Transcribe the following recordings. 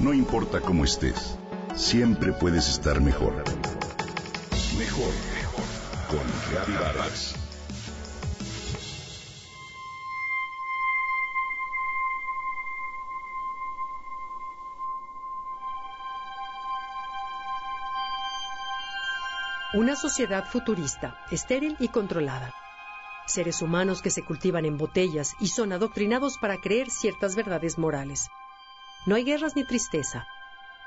No importa cómo estés, siempre puedes estar mejor. Mejor, mejor. Con Reavivadas. Una sociedad futurista, estéril y controlada. Seres humanos que se cultivan en botellas y son adoctrinados para creer ciertas verdades morales. No hay guerras ni tristeza.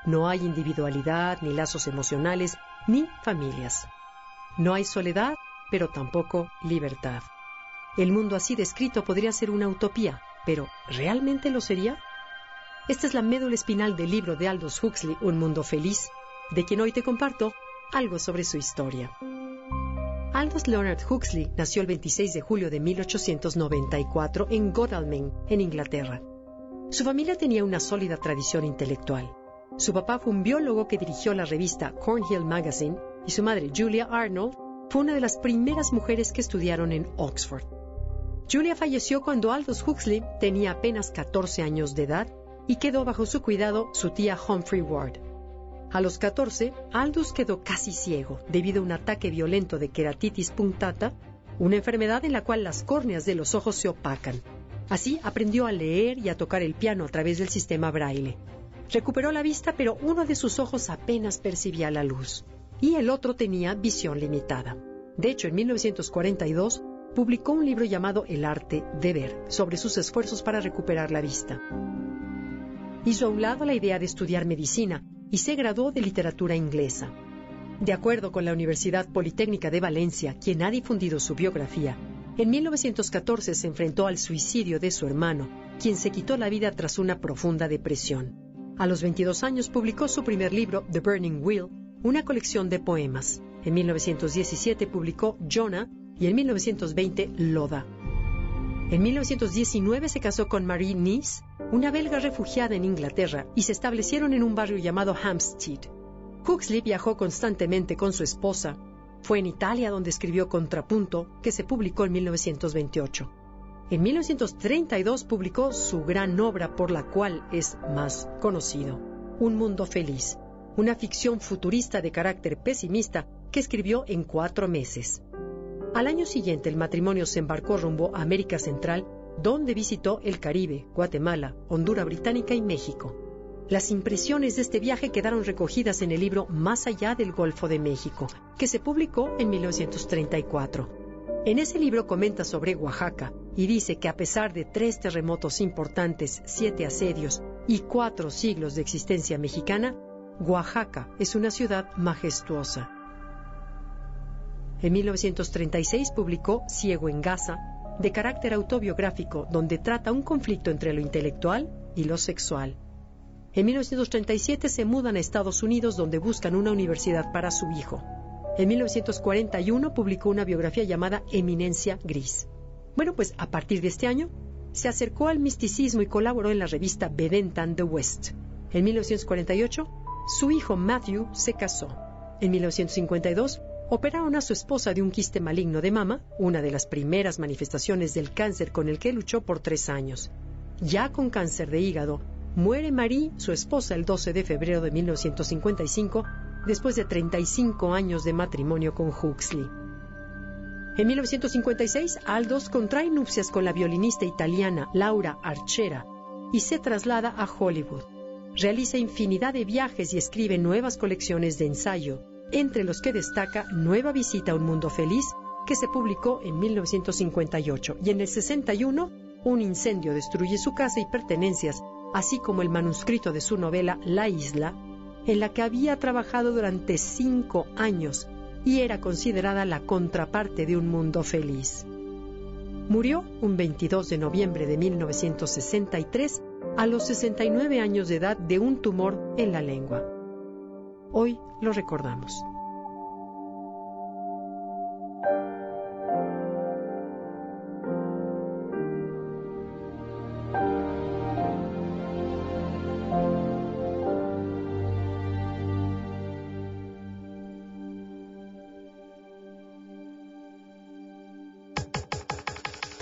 No hay individualidad, ni lazos emocionales, ni familias. No hay soledad, pero tampoco libertad. El mundo así descrito podría ser una utopía, pero ¿realmente lo sería? Esta es la médula espinal del libro de Aldous Huxley, Un Mundo Feliz, de quien hoy te comparto algo sobre su historia. Aldous Leonard Huxley nació el 26 de julio de 1894 en Godalming, en Inglaterra. Su familia tenía una sólida tradición intelectual. Su papá fue un biólogo que dirigió la revista Cornhill Magazine y su madre, Julia Arnold, fue una de las primeras mujeres que estudiaron en Oxford. Julia falleció cuando Aldous Huxley tenía apenas 14 años de edad y quedó bajo su cuidado su tía Humphrey Ward. A los 14, Aldous quedó casi ciego debido a un ataque violento de queratitis punctata, una enfermedad en la cual las córneas de los ojos se opacan. Así aprendió a leer y a tocar el piano a través del sistema braille. Recuperó la vista, pero uno de sus ojos apenas percibía la luz y el otro tenía visión limitada. De hecho, en 1942 publicó un libro llamado El arte de ver sobre sus esfuerzos para recuperar la vista. Hizo a un lado la idea de estudiar medicina y se graduó de literatura inglesa. De acuerdo con la Universidad Politécnica de Valencia, quien ha difundido su biografía, en 1914 se enfrentó al suicidio de su hermano, quien se quitó la vida tras una profunda depresión. A los 22 años publicó su primer libro, The Burning Wheel, una colección de poemas. En 1917 publicó Jonah y en 1920 Loda. En 1919 se casó con Marie Nice, una belga refugiada en Inglaterra, y se establecieron en un barrio llamado Hampstead. Huxley viajó constantemente con su esposa. Fue en Italia donde escribió Contrapunto, que se publicó en 1928. En 1932 publicó su gran obra por la cual es más conocido, Un Mundo Feliz, una ficción futurista de carácter pesimista que escribió en cuatro meses. Al año siguiente el matrimonio se embarcó rumbo a América Central, donde visitó el Caribe, Guatemala, Honduras Británica y México. Las impresiones de este viaje quedaron recogidas en el libro Más allá del Golfo de México, que se publicó en 1934. En ese libro comenta sobre Oaxaca y dice que a pesar de tres terremotos importantes, siete asedios y cuatro siglos de existencia mexicana, Oaxaca es una ciudad majestuosa. En 1936 publicó Ciego en Gaza, de carácter autobiográfico, donde trata un conflicto entre lo intelectual y lo sexual. En 1937 se mudan a Estados Unidos donde buscan una universidad para su hijo. En 1941 publicó una biografía llamada Eminencia Gris. Bueno, pues a partir de este año se acercó al misticismo y colaboró en la revista Vedanta The West. En 1948 su hijo Matthew se casó. En 1952 operaron a su esposa de un quiste maligno de mama, una de las primeras manifestaciones del cáncer con el que luchó por tres años. Ya con cáncer de hígado, muere Marie, su esposa, el 12 de febrero de 1955, después de 35 años de matrimonio con Huxley. En 1956, Aldous contrae nupcias con la violinista italiana Laura Archera y se traslada a Hollywood. Realiza infinidad de viajes y escribe nuevas colecciones de ensayo, entre los que destaca Nueva visita a un mundo feliz, que se publicó en 1958, y en el 61 un incendio destruye su casa y pertenencias, así como el manuscrito de su novela La isla, en la que había trabajado durante cinco años y era considerada la contraparte de un mundo feliz. Murió un 22 de noviembre de 1963 a los 69 años de edad de un tumor en la lengua. Hoy lo recordamos.